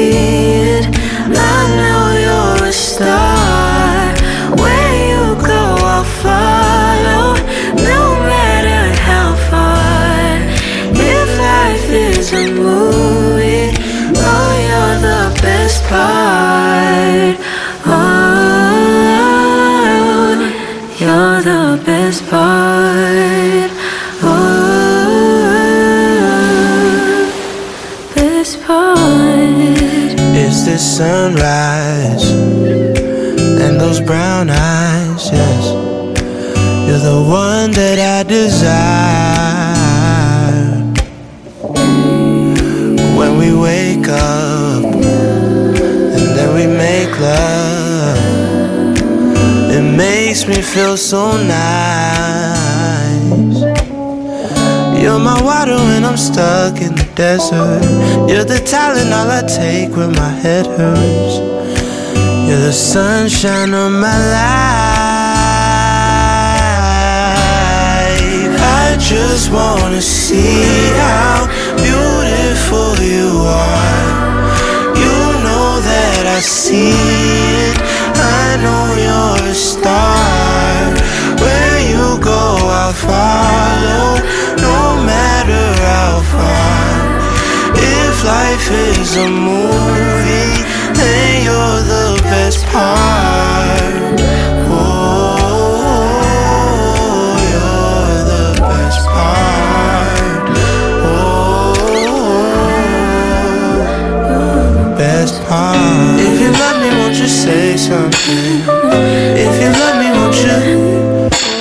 I know you're a star. Where you go, I'll follow, no matter how far. If life is a movie, oh, you're the best part. Oh, you're the best part. sunrise and those brown eyes, yes. You're the one that I desire. When we wake up and then we make love, it makes me feel so nice. You're my water when I'm stuck in the desert. You're the Tylenol I take when my head hurts. You're the sunshine of my life. I just wanna see how beautiful you are. You know that I see it. I know you're a star you go, I'll follow, no matter how far. If life is a movie, then you're the best part. Oh, you're the best part. Oh, best part. If you love me, won't you say something? If you love me, won't you?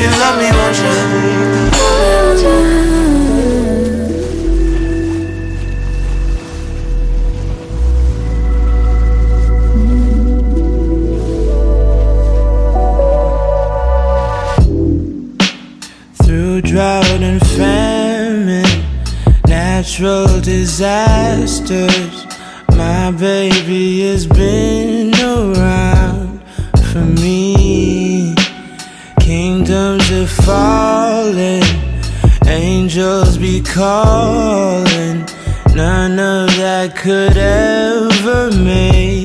you love me, won't you? Through drought and famine, natural disasters, my baby has been around for me falling, angels be calling. None of that could ever make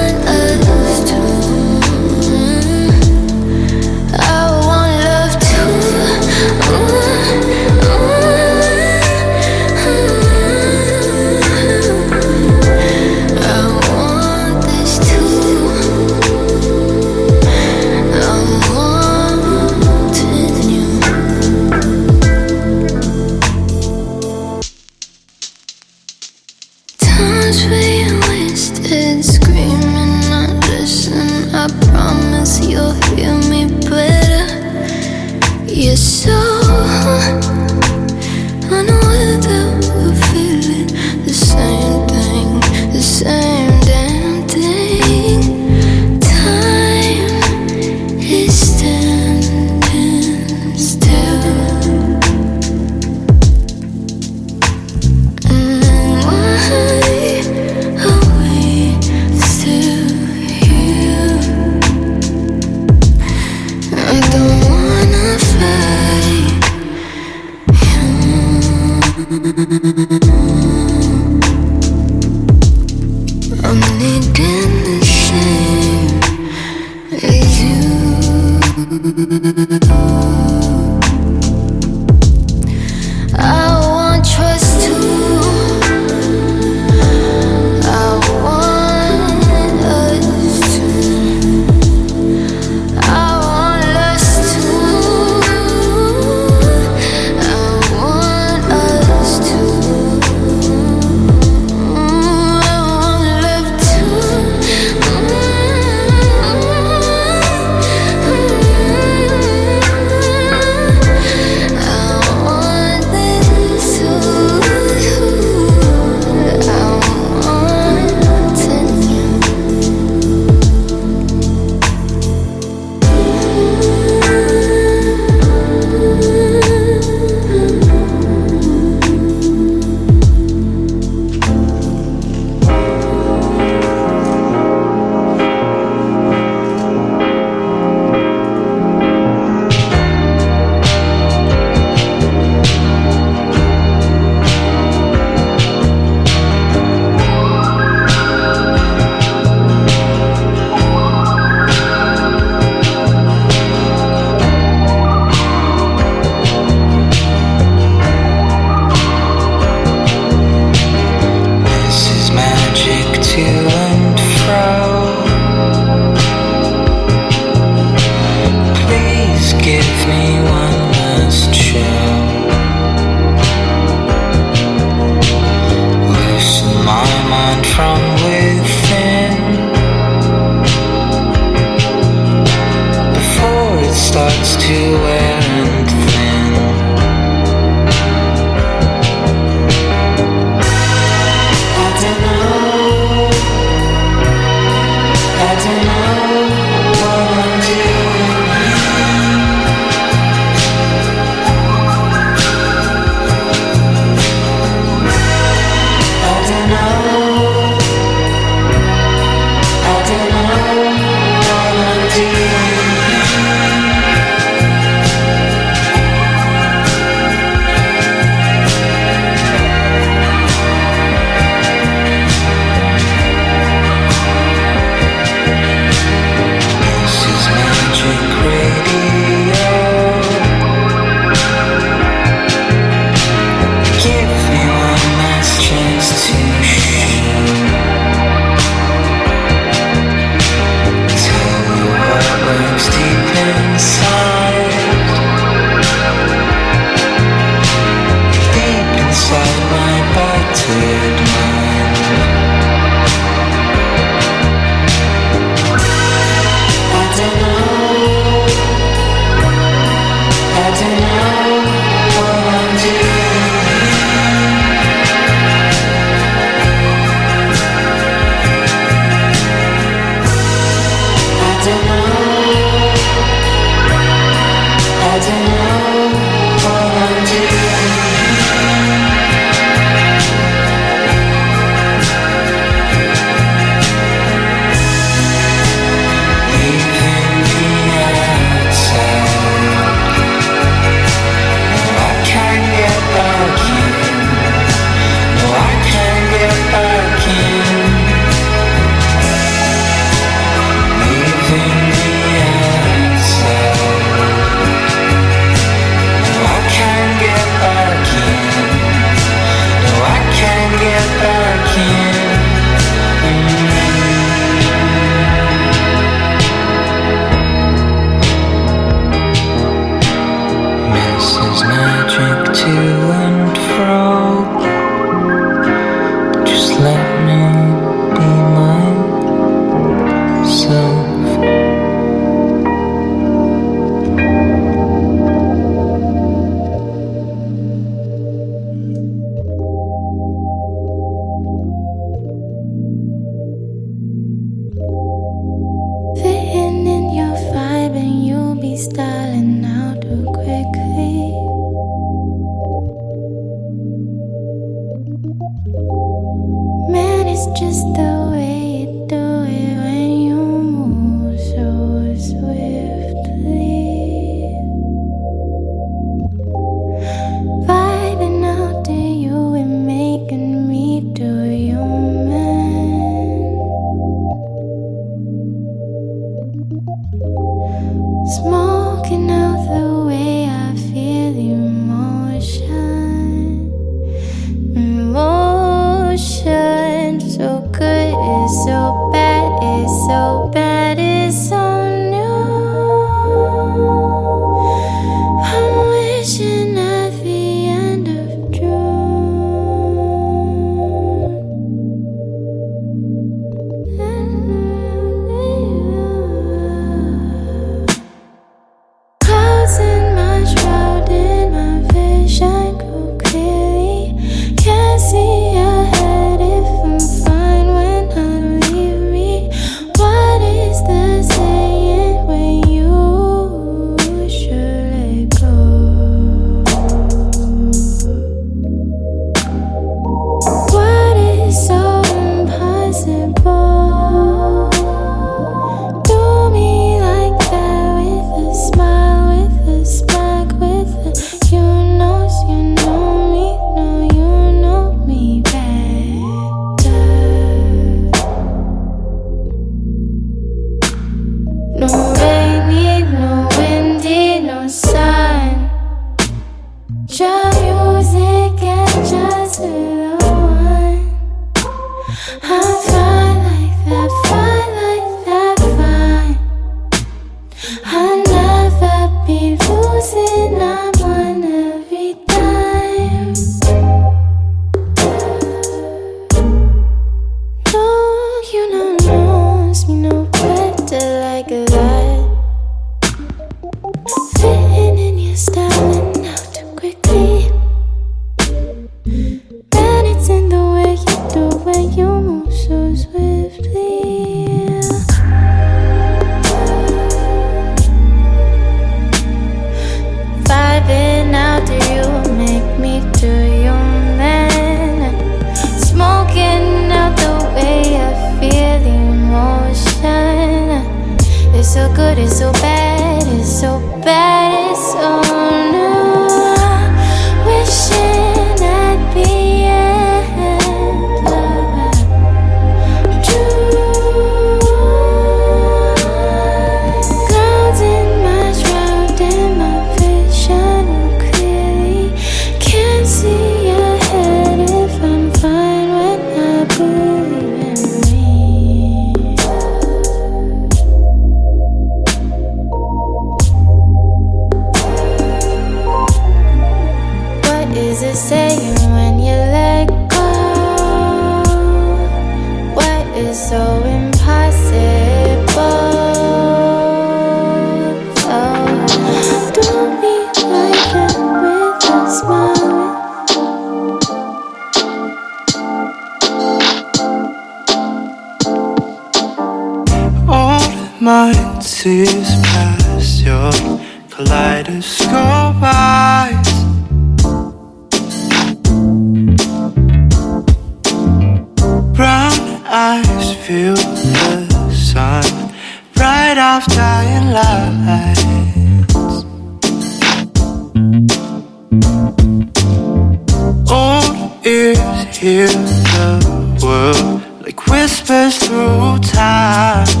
Remember through when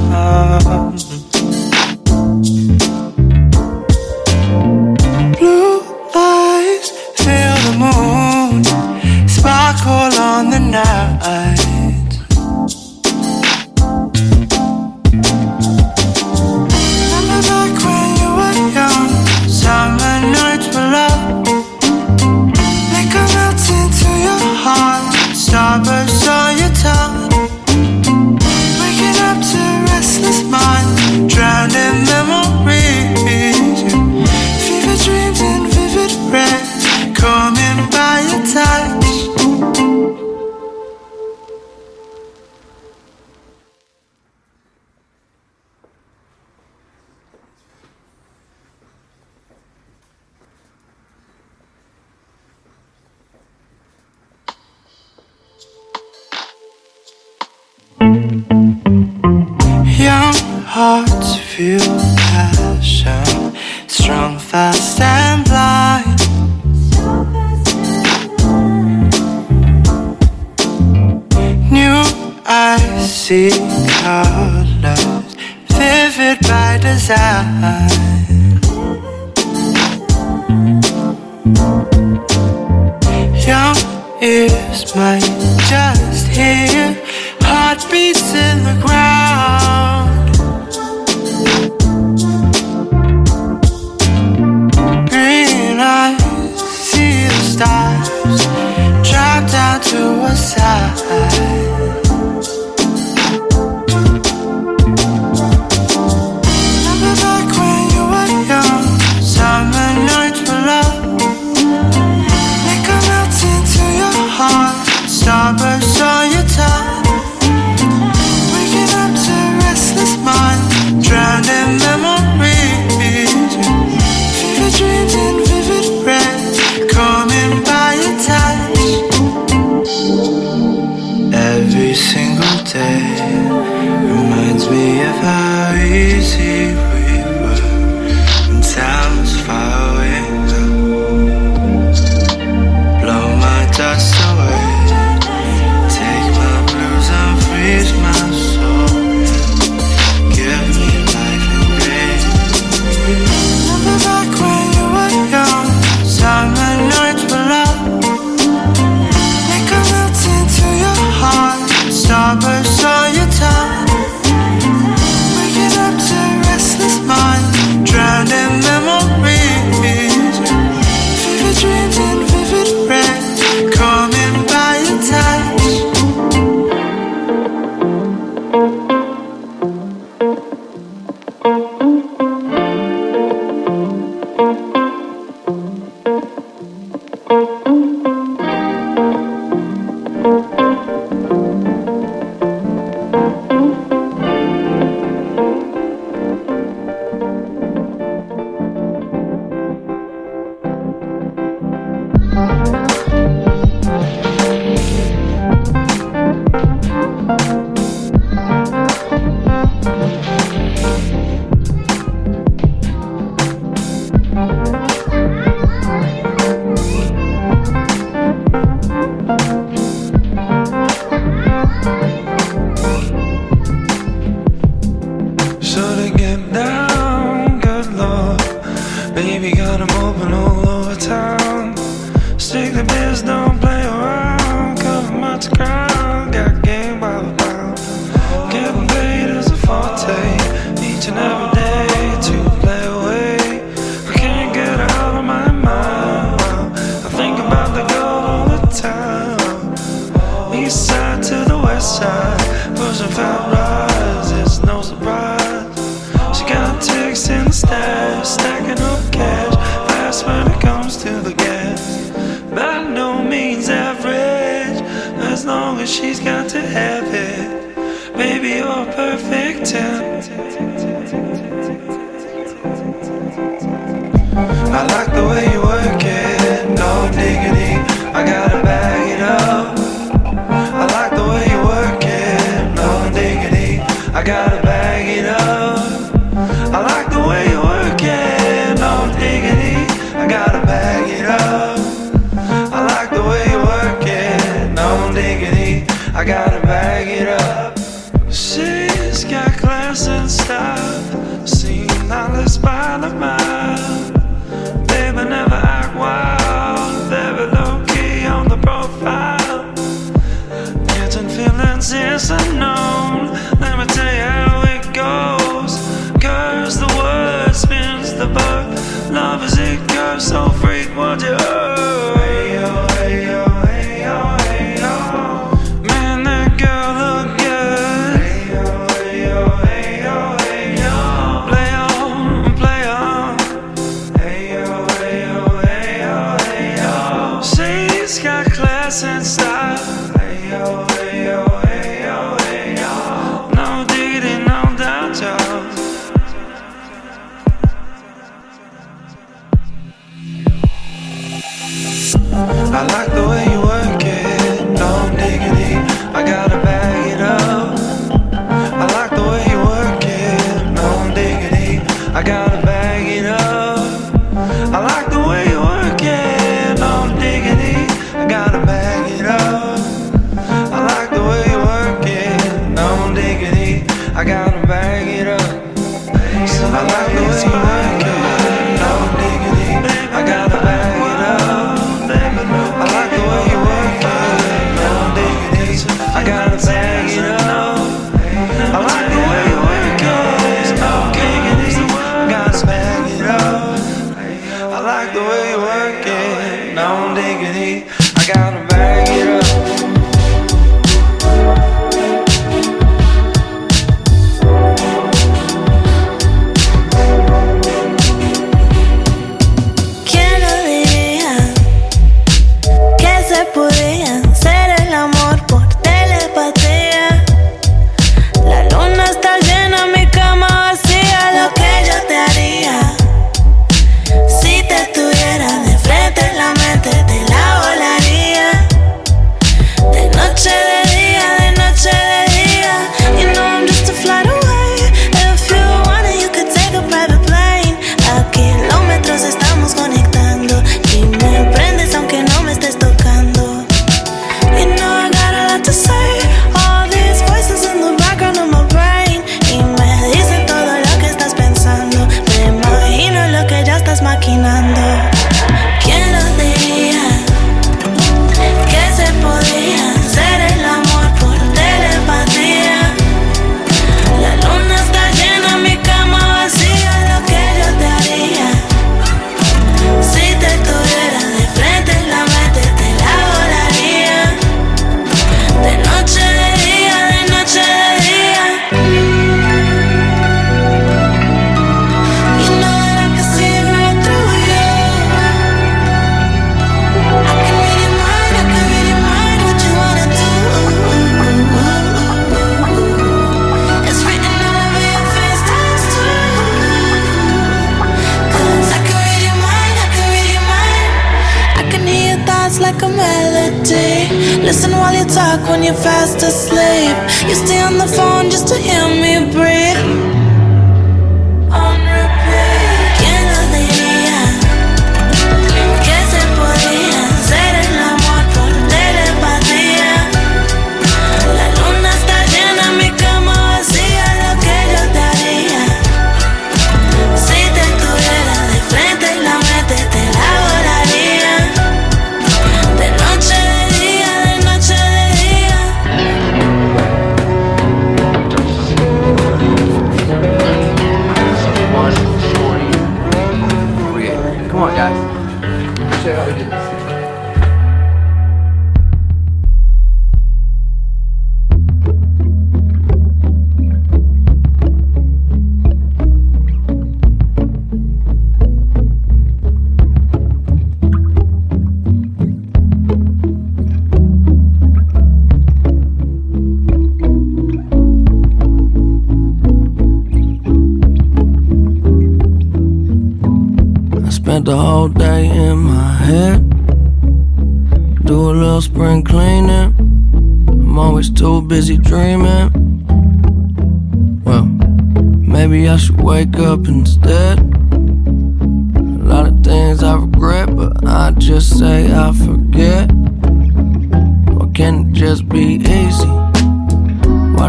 I got a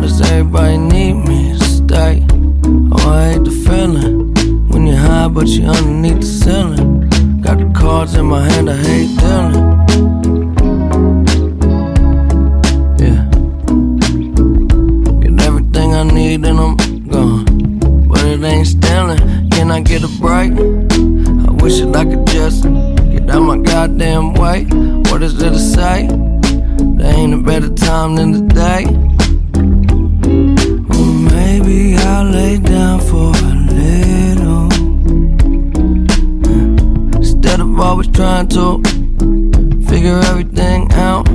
does everybody need me stay? Oh, I hate the feeling when you're high, but you're underneath the ceiling. Got the cards in my hand, I hate dealing. Yeah. Get everything I need and I'm gone. But it ain't stealing. Can I get a break? I wish that I could just get out my goddamn way. What is it to say? There ain't a better time than today. Maybe I'll lay down for a little. Instead of always trying to figure everything out.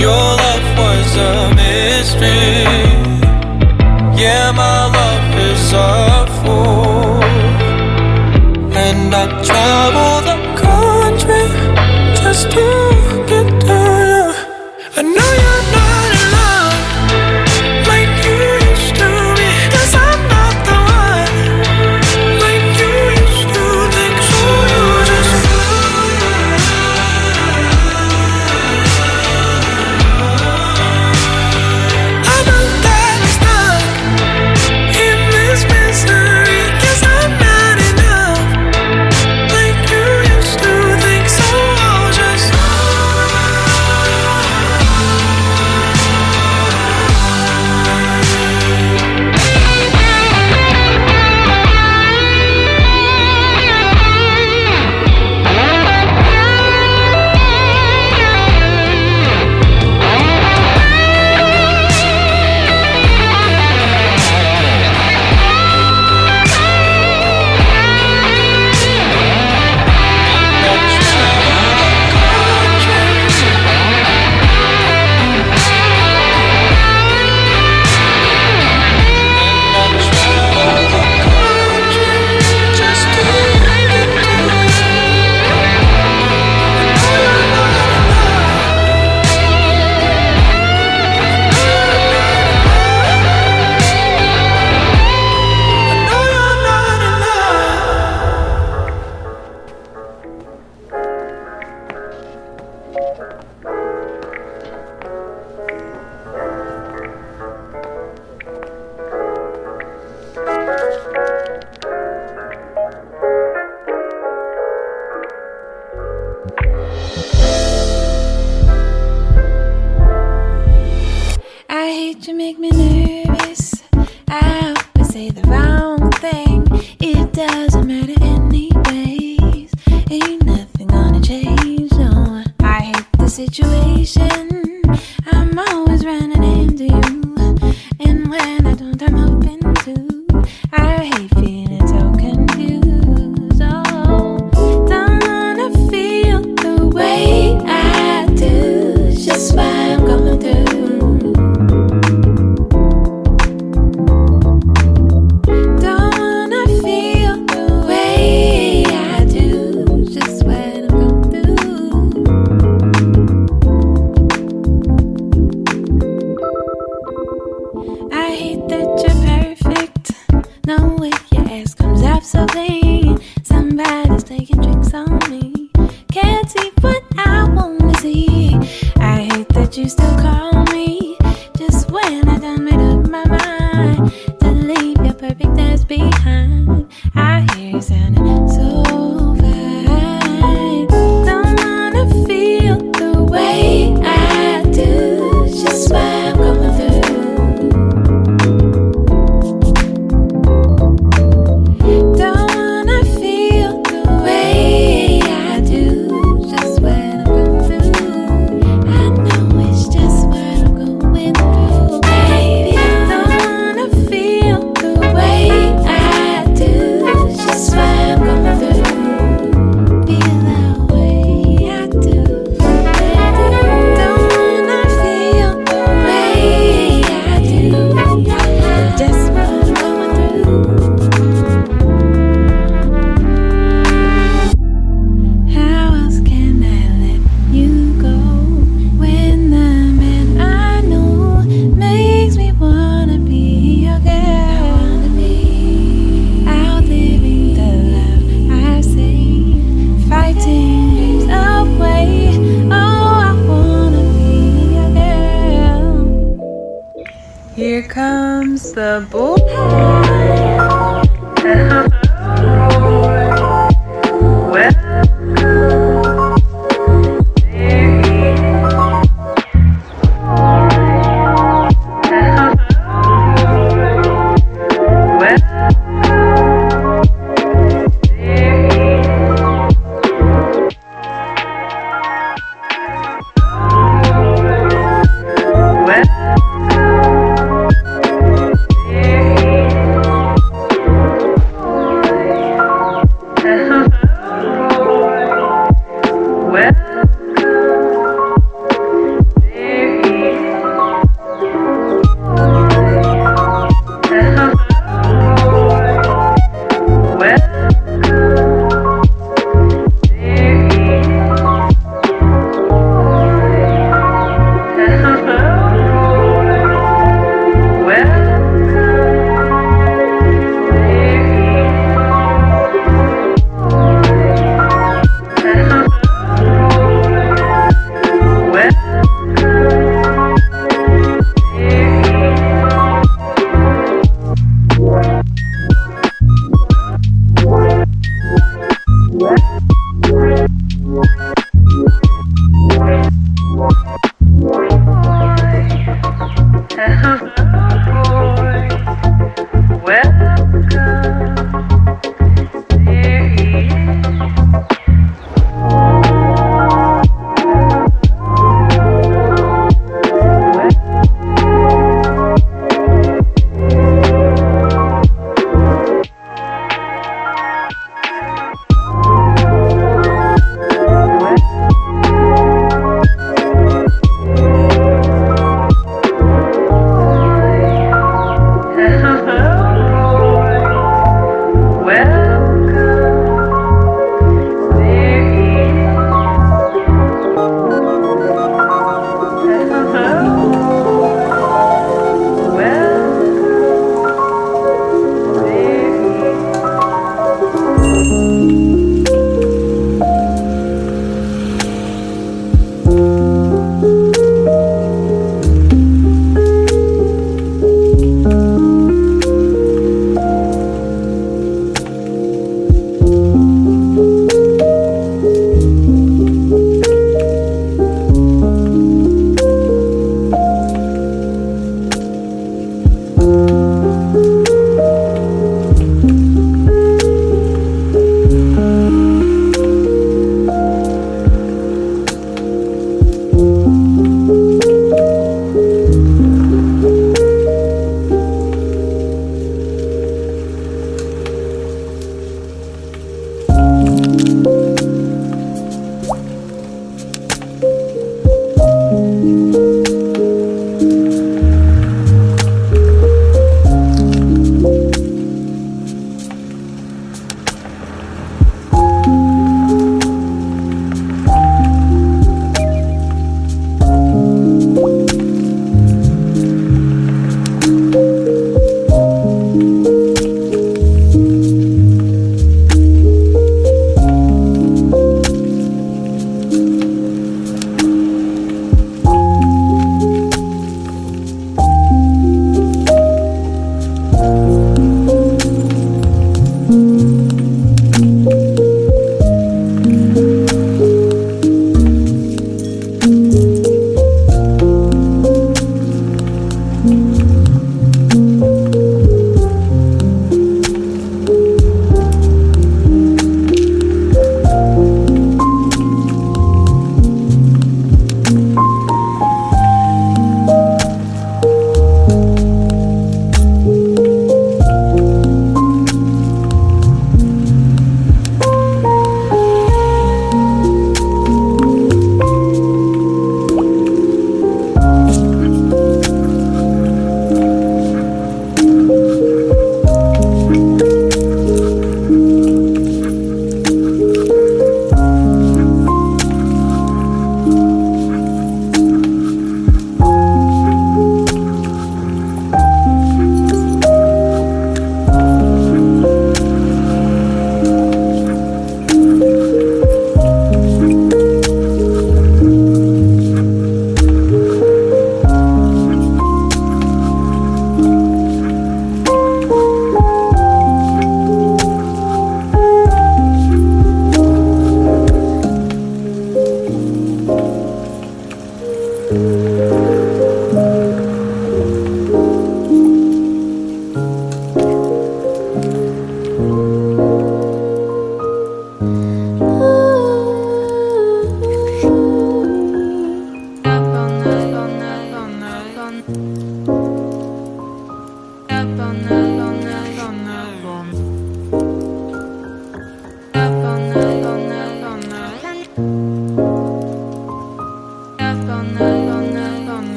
Your love was a mystery. Yeah, my love is a fool, and I travel.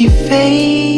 she fades.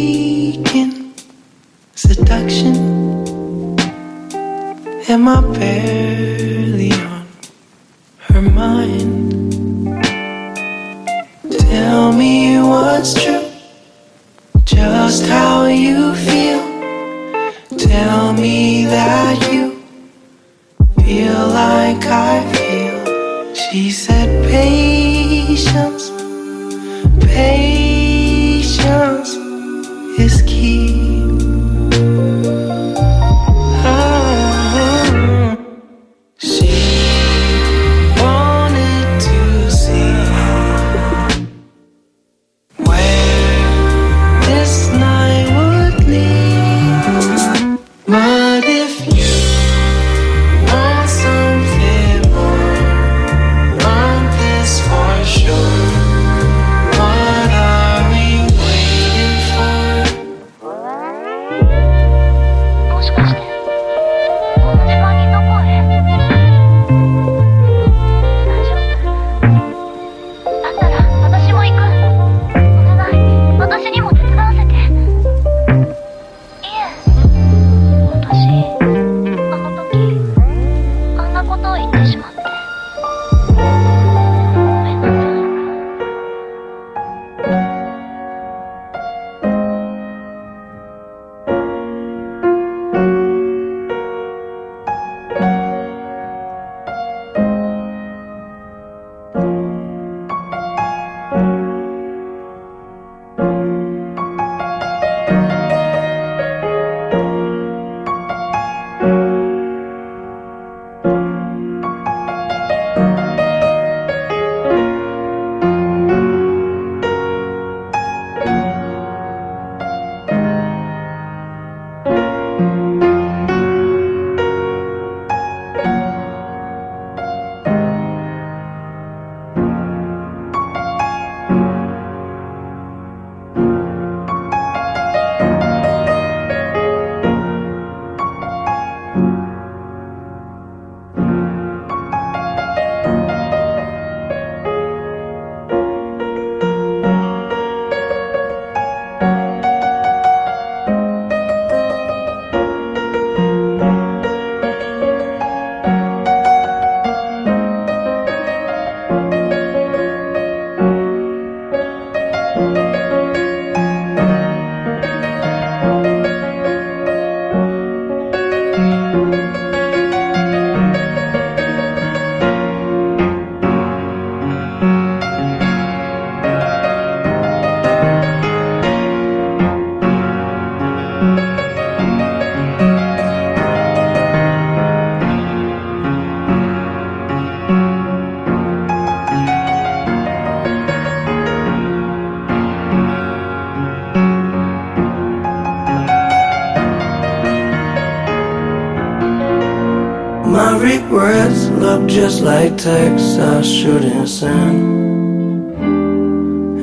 like texts I shouldn't send.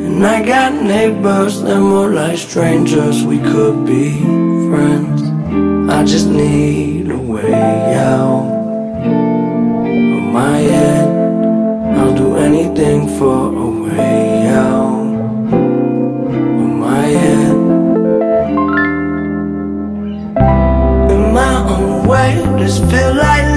And I got neighbors that more like strangers, we could be friends. I just need a way out of my head. I'll do anything for a way out of my head. In my own way, just feel like.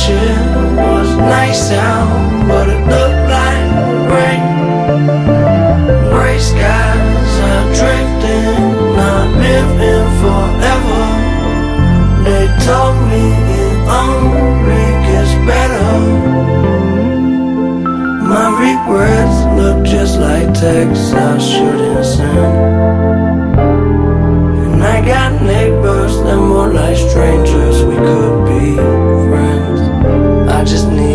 Wishing was nice out, but it looked like rain. Gray skies are drifting, not living forever. They told me it only gets better. My regrets look just like texts I shouldn't send. And I got neighbors that more like strangers, we could be friends. I just need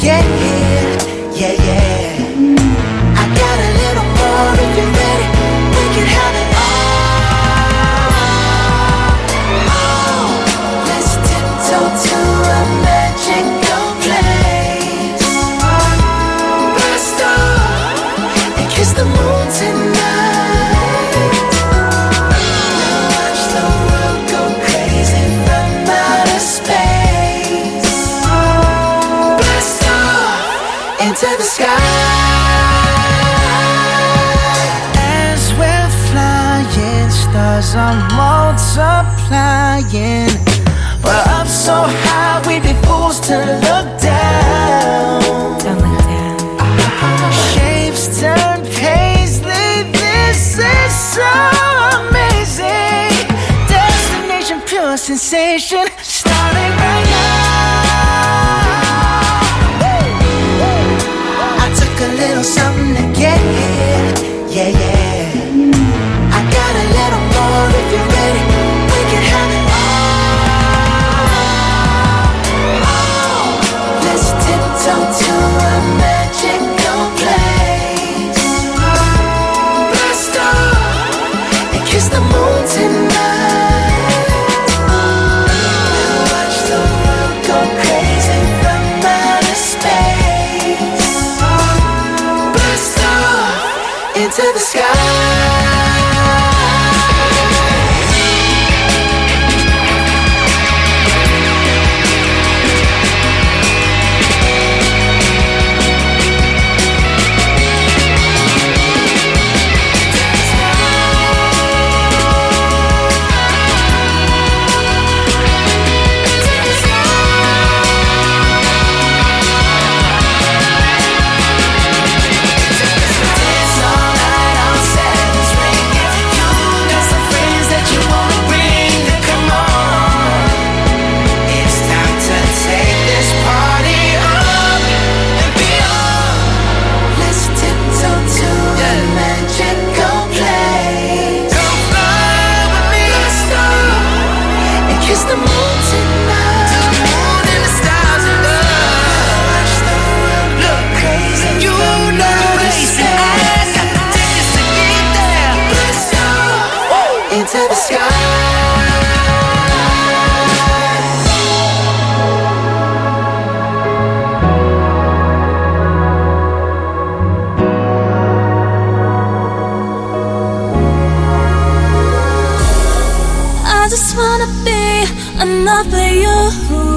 get here. Yeah, yeah. be enough for you.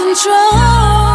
控制。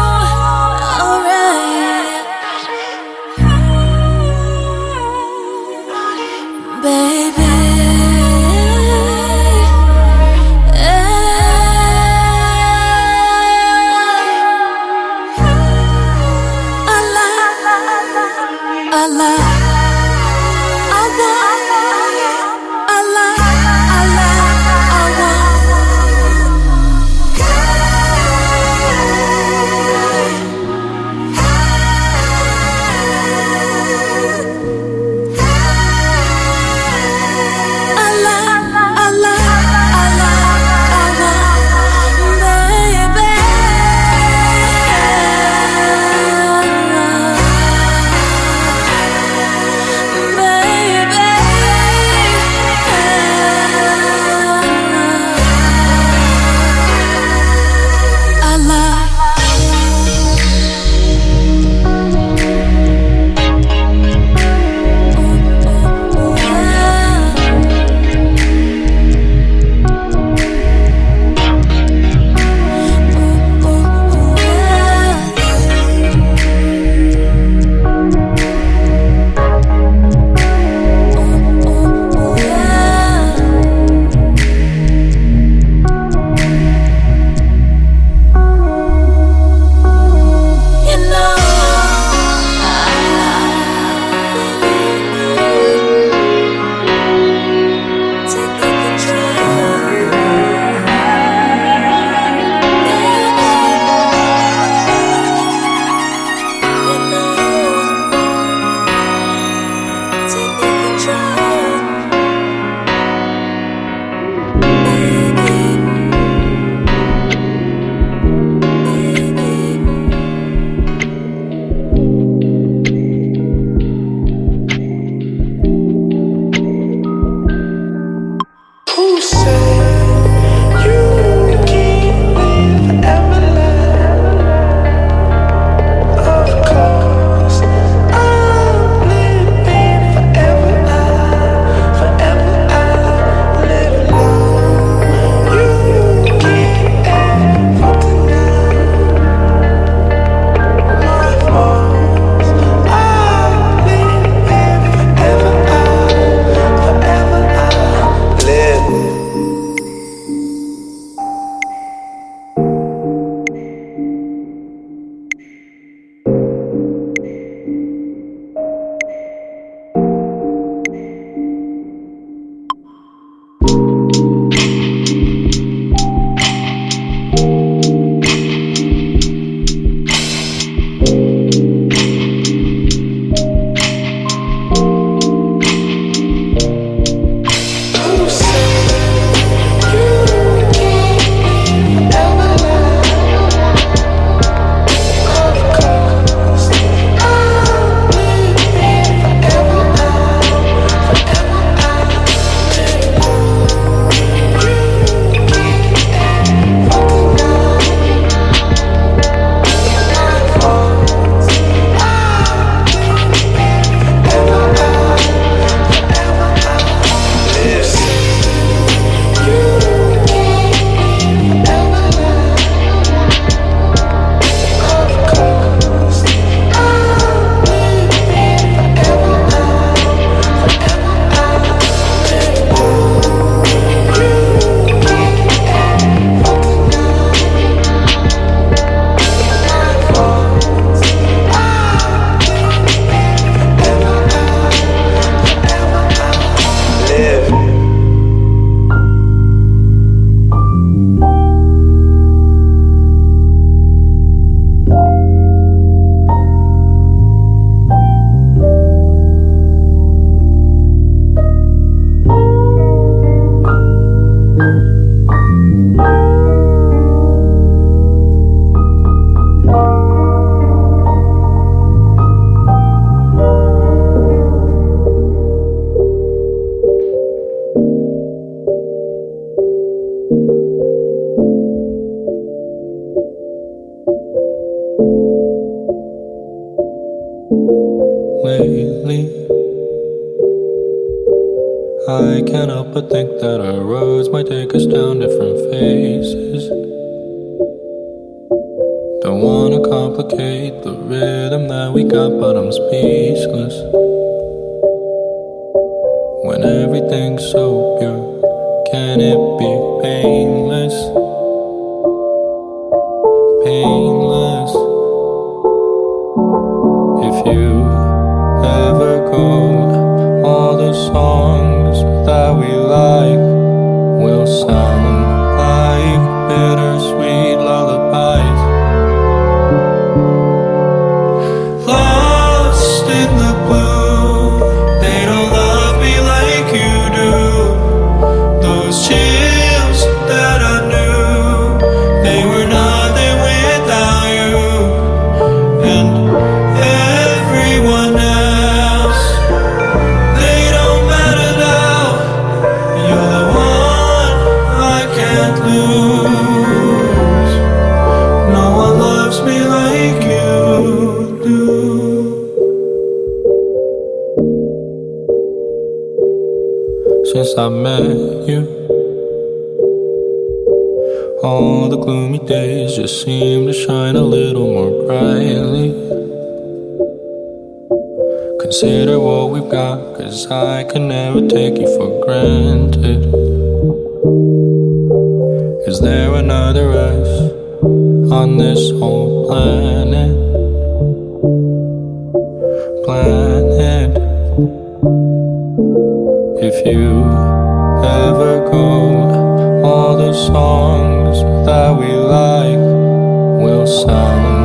That we like will sound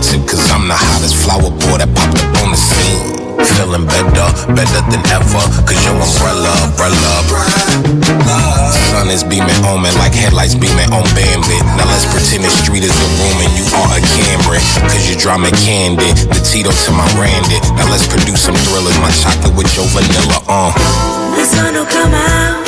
featured Cause I'm the hottest flower boy that popped up on the scene. Feeling better, better than ever Cause your umbrella, umbrella. Sun is beaming on me like headlights beaming on Bambi Now let's pretend the street is a room and you are a camera Cause you drama candy, the Tito to my Randy. Now let's produce some thrillers, my chocolate with your vanilla, uh. The sun will come out.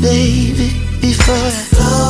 Baby, before I